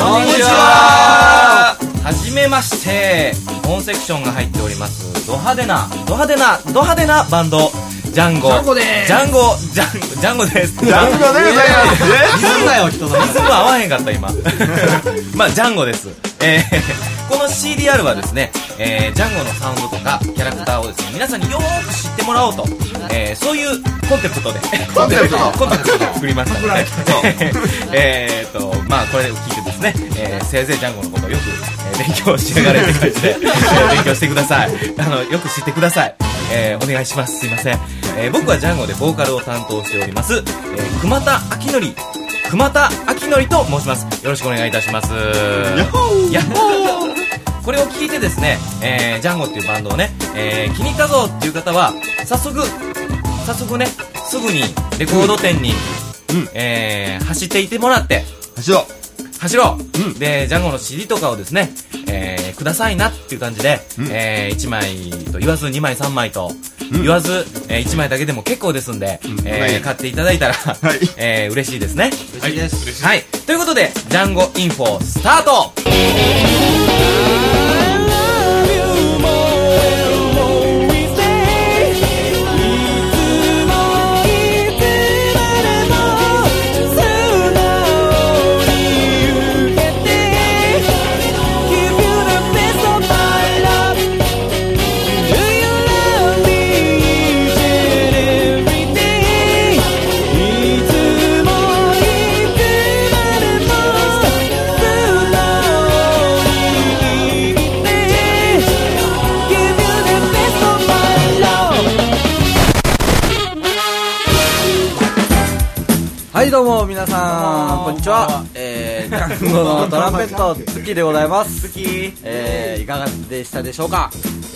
んこんにちは。はじめまして。本セクションが入っております。ド派手なド派手なド派手なバンド。ジャンゴ。ジャンゴです。ジャンゴジャンジャンゴです。ジャンゴでございますリズムだよ人のリズム合わへんかった今。まあジャンゴです。えー、この CDR はですね、えー、ジャンゴのサウンドとかキャラクターをですね皆さんによーく知ってもらおうと、えー、そういうコンセプトでコンセプト コンセプトで作りました。の。でえーっとまあこれを聞いてですね、えー、せいぜいジャンゴのことをよく、えー勉強しながらって感じで、え ー勉強してください。あのよく知ってください。えーお願いします。すいません、えー僕はジャンゴでボーカルを担当しております、えー熊田明則。熊田明則と申します。よろしくお願いいたします。ー！ヤッホーこれを聞いてですね、えージャンゴっていうバンドをね、えー気に入ったぞっていう方は早速早速ねすぐにレコード店に、うん。えー走っていってもらって走ろ走ろう、うん。でジャンゴの CD とかをですね、えーくださいなっていう感じで、うん。え1枚と言わず2枚3枚とうん。言わず、え1枚だけでも結構ですんで、うん。えーはい。買っていただいたら、い。えー嬉しいですね。嬉しいです。はい。ということでジャンゴインフォスタート皆さんこんにちは。えャンゴのトランペットツッキーでございます。好きえー、いかがでしたでしょうか、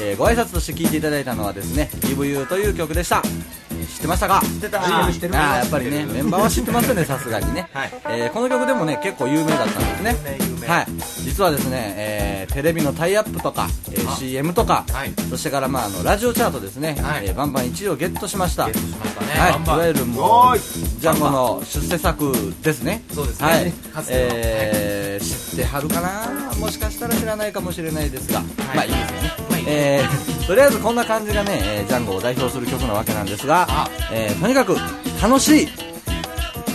えー、ご挨拶として聴いていただいたのはですね「Give You」という曲でした、えー知ってましたか？知ってた。あ知ってる。ーあーやっぱりねメンバーは知ってますよねさすがにね、はい。えーこの曲でもね結構有名だったんですね。有名有名。はい実はですね、えーテレビのタイアップとか、えー CM とか、はい。そしてからまああのラジオチャートですね、はい。えーバンバン1位をゲットしました。ゲットしましたね。はい、バンバン。いわゆるもうジャンゴの出世作ですね。そうですね。はい。えー知ってはるかな？もしかしたら知らないかもしれないですが、まあいいですよね、まあいいえーとりあえずこんな感じがね、えージャンゴを代表する曲なわけなんですがあ、えーとにかく楽しい。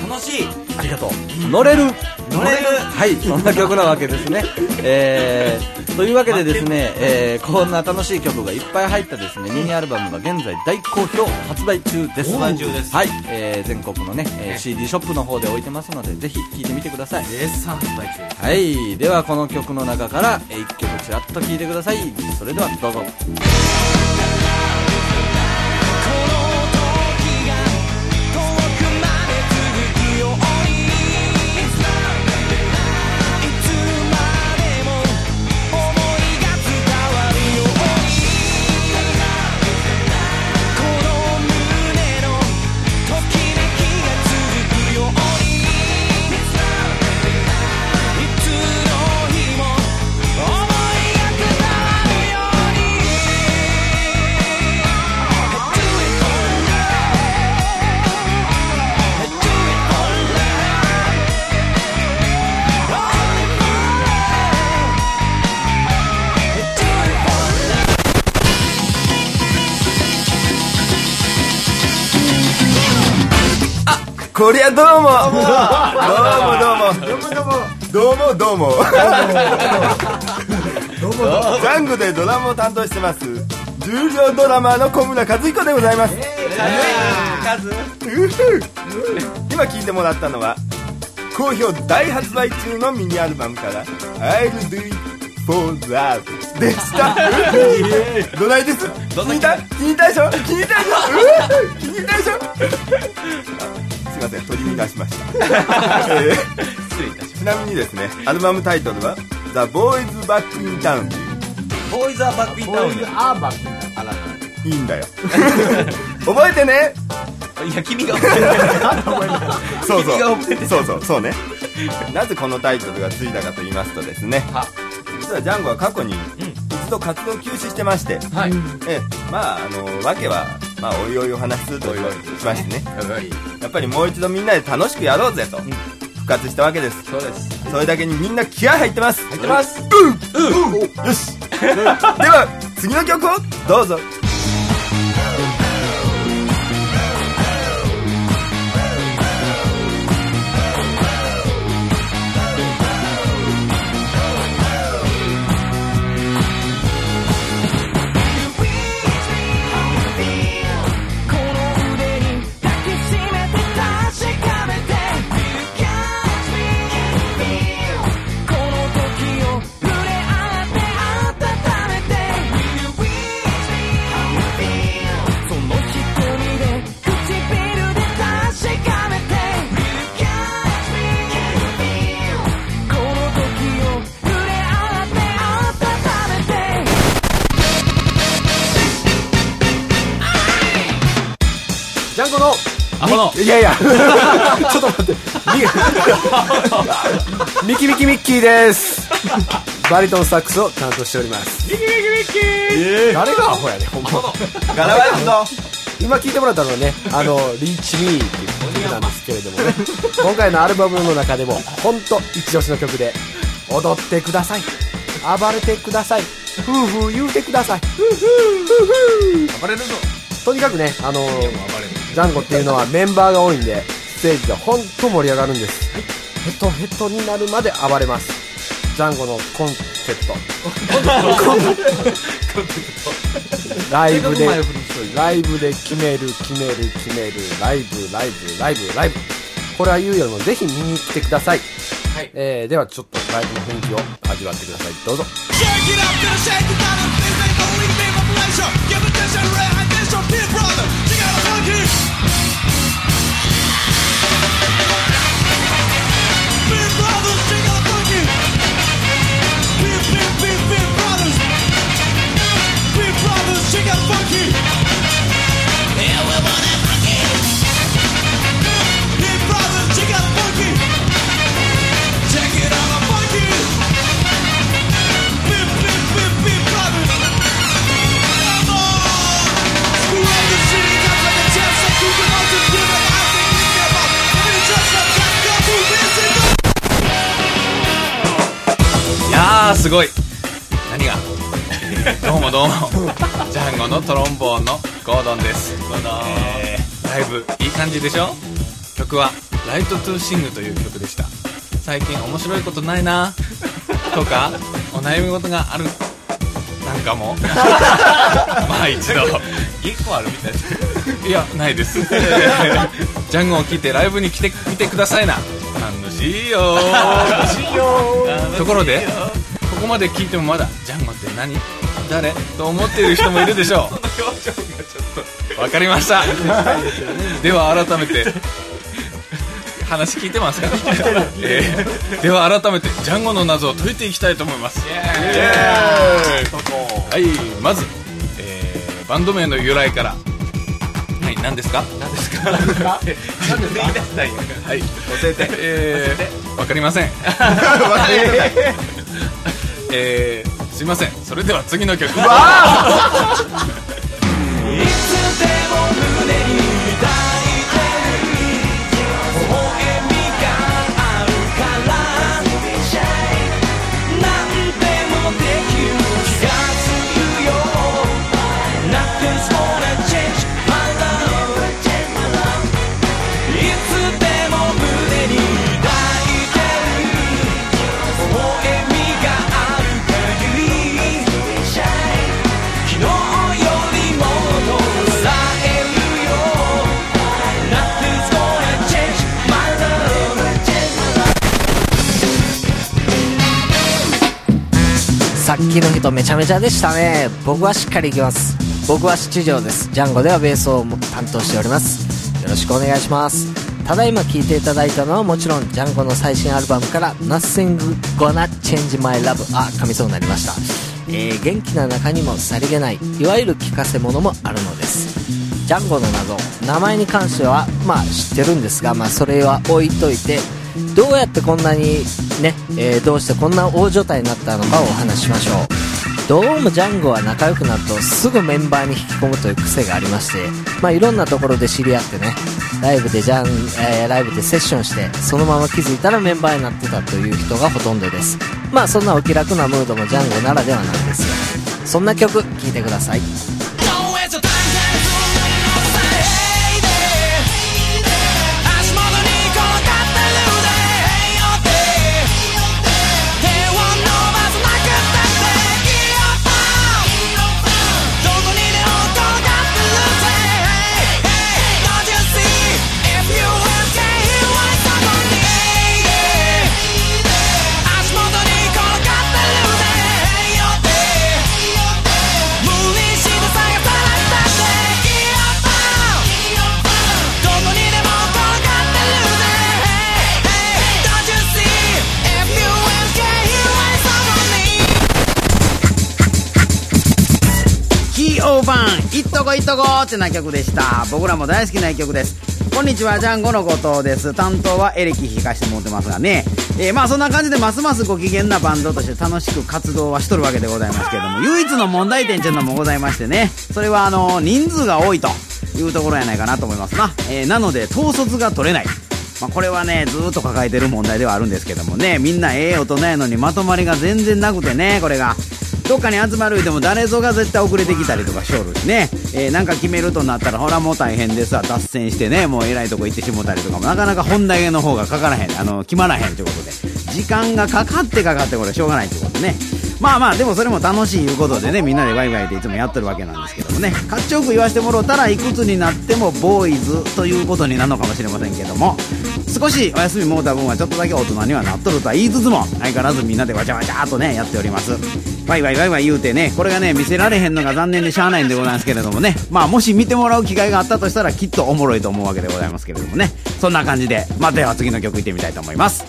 楽しい。ありがとう。乗れる乗れるはいそんな曲なわけですね。えー、というわけでですね、えーこんな楽しい曲がいっぱい入ったですねミニアルバムが現在大好評発売中です。発売中です。はい、えー全国のね、えー CD ショップの方で置いてますのでぜひ聴いてみてください。絶賛発売中です。はいではこの曲の中から1曲ちらっと聴いてください。それではどうぞこりゃ どうも。どうもどうも。どうもどうも。どうもジャングでドラムを担当してます。重量ドラマーの小村和彦でございます。今聴いてもらったのは好評大発売中のミニアルバムから「I'll do it for love」でした。どないです？気に入った？気に入ったでしょ？気に入ったでしょ？気に入ったでしょ？ません取り乱しました、えー失礼いたしちなみにですねアルバムタイトルは「The Boys Back in Town」というますボーイズ・ア・バック・イン・タウンでアーバッあら。いいんだよ。覚えてね。いや君がそうそう。君が覚えてそうそうそうね。なぜこのタイトルがついたかと言いますとですね。は。実はジャンゴは過去に一度活動休止してまして、はい。ええ。まああの訳はまあおいおいお話しするとしましてねやっぱりもう一度みんなで楽しくやろうぜと、復活したわけです。そうです。それだけにみんな気合入ってます。入ってます。よし。では次の曲をどうぞジャンコのアホのいやいや。ちょっと待って。ミミキミキミッキーです。バリトンサックスを担当しております。ミキミキミッキー。誰がアホやねんほんま。ガラワイズの。今聞いてもらったのはねあの「リーチミーっていう曲なんですけれどもね。今回のアルバムの中でも本当一押しの曲で踊ってください。暴れてください。ふうふう言うてください。ふうふう。ふうふう。暴れるぞ。とにかくねあのジャンゴっていうのはメンバーが多いんでステージで本当盛り上がるんですヘトヘトになるまで暴れますジャンゴのコンセプトライブで前振りしといてライブで決める決める決めるライブライブライブライブこれは言うよりもぜひ見に来てください、はいえー、ではちょっとライブの雰囲気を味わってくださいどうぞーすごい。何が？どうもどうも。ジャンゴのトロンボーンのゴードンです。えーライ。ブいい感じでしょ？曲は「ライトトゥーシングという曲でした。最近面白いことないな？とかお悩み事がある？なんかも？まあ一度。1個あるみたい。ですいやないです。ジャンゴを聴いてライブに来てみてくださいな。楽しいよ楽しいよところでここまで聞いてもまだジャンゴって何？誰？と思っている人もいるでしょう。わかりました。では改めて話聞いてますか、えーでは改めてジャンゴの謎を解いていきたいと思います。はいまず、えーバンド名の由来から。はい何ですか？何ですか？何ですか？はい。教えて。えー、わかりません えー、すいません。それでは次の曲。いつでも胸にきの人めちゃめちゃでしたね。僕はしっかりいきます。僕は七条です。ジャンゴではベースを担当しております。よろしくお願いします。ただいま聴いていただいたのはもちろんジャンゴの最新アルバムから「Nothing Gonna Change My Love」あ噛みそうになりました、えー元気な中にもさりげないいわゆる聞かせ物もあるのです。ジャンゴの謎。名前に関してはまあ知ってるんですが、まあ、それは置いといてどうやってこんなにね、えーどうしてこんな大所帯になったのかをお話ししましょう。どうもジャンゴは仲良くなるとすぐメンバーに引き込むという癖がありまして、まあ、いろんなところで知り合ってねライブでジャン、えーライブでセッションしてそのまま気づいたらメンバーになってたという人がほとんどです。まあそんなお気楽なムードもジャンゴならではなんですよ。そんな曲聴いてください。いっとこいっとこってな曲でした。僕らも大好きな一曲です。こんにちは、ジャンゴの後藤です。担当はエレキ弾かしてもらってますがね。えーまあそんな感じでますますご機嫌なバンドとして楽しく活動はしとるわけでございますけれども、唯一の問題点っていうのもございましてね。それはあの、人数が多いというところやないかなと思いますな。えーなので、統率が取れない。まあ、これはね、ずっと抱えてる問題ではあるんですけどもね、みんなええ大人やのにまとまりが全然なくてね、これが。どっかに集まる言うても誰ぞが絶対遅れてきたりとかしおるしね、えーなんか決めるとなったらほらもう大変でさ脱線してねもうえらいとこ行ってしもたりとかもなかなか本題の方がかからへん。あの決まらへんということで。時間がかかってかかってこれしょうがないということね。まあまあでもそれも楽しいいうことでねみんなでワイワイでいつもやってるわけなんですけどもね。かっちょよく言わせてもろうたらいくつになってもボーイズということになるのかもしれませんけども。少しお休みもうた分はちょっとだけ大人にはなっとるとは言いつつも相変わらずみんなでわちゃわちゃっとねやっております。ワイワイワイワイ言うてねこれがね見せられへんのが残念でしゃあないんでございますけれどもね。まあもし見てもらう機会があったとしたらきっとおもろいと思うわけでございますけれどもね。そんな感じで。まあでは次の曲いってみたいと思います。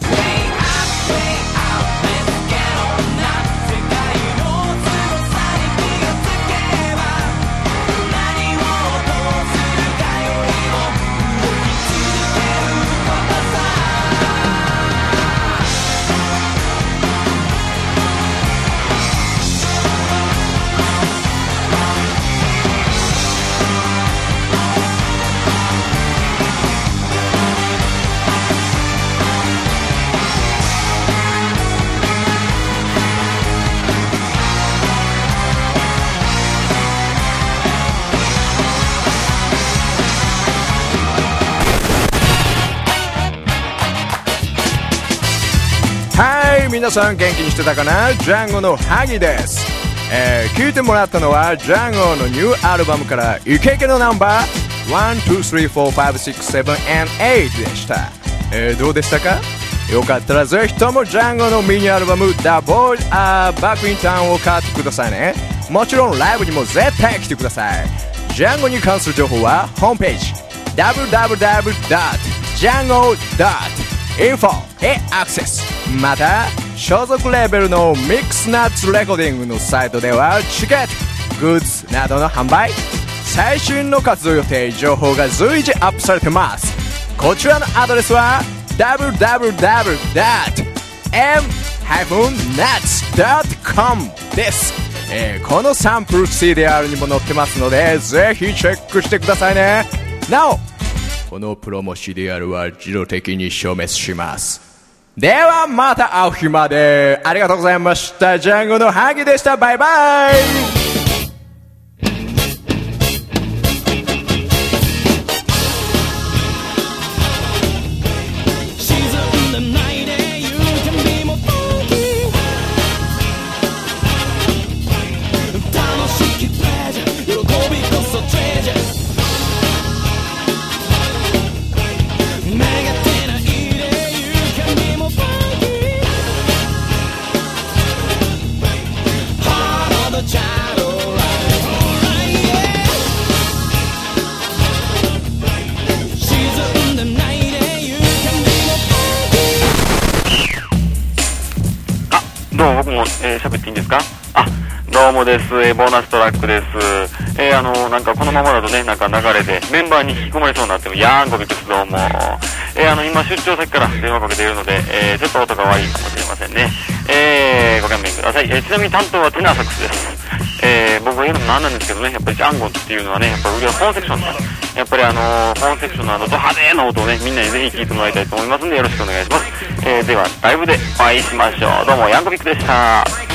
皆さん元気にしてたかな？ジャンゴのハギです、えー、聞いてもらったのはジャンゴのニューアルバムからイケイケのナンバー 1234567&8 でした、えー、どうでしたか？よかったらぜひともジャンゴのミニアルバム The Boys Are Back in Town を買ってくださいね。もちろんライブにも絶対来てください。ジャンゴに関する情報はホームページ www.django.info へアクセスまた所属レーベルのミックスナッツレコーディングのサイトではチケットグッズなどの販売最新の活動予定情報が随時アップされてます。こちらのアドレスは www.m-nuts.com です、えーこのサンプル CDR にも載ってますのでぜひチェックしてくださいね。なおこのプロモ CDR は自動的に消滅します。ではまた会う日まで。ありがとうございました。ジャンゴのハギでした。バイバイ。もえー喋、っていいんですか？あ、どうもです。えーボーナストラックです。えーあのなんかこのままだとね、なんか流れでメンバーに引き込まれそうになっても、やーんこびです。どうも。えーあの、今出張先から電話かけているので、えーちょっと音が悪いかもしれませんね。えーご勘弁ください。えーちなみに担当はテナーサックスです。えー僕が言うのもなんなんですけどね、やっぱりジャンゴンっていうのはね、やっぱり俺は本セクションだ。やっぱりあのー本セクションのあの、ド派手な音をね、みんなにぜひ聴いてもらいたいと思いますんで、よろしくお願いします。えーでは、ライブでお会いしましょう。どうも、ヤングビックでした。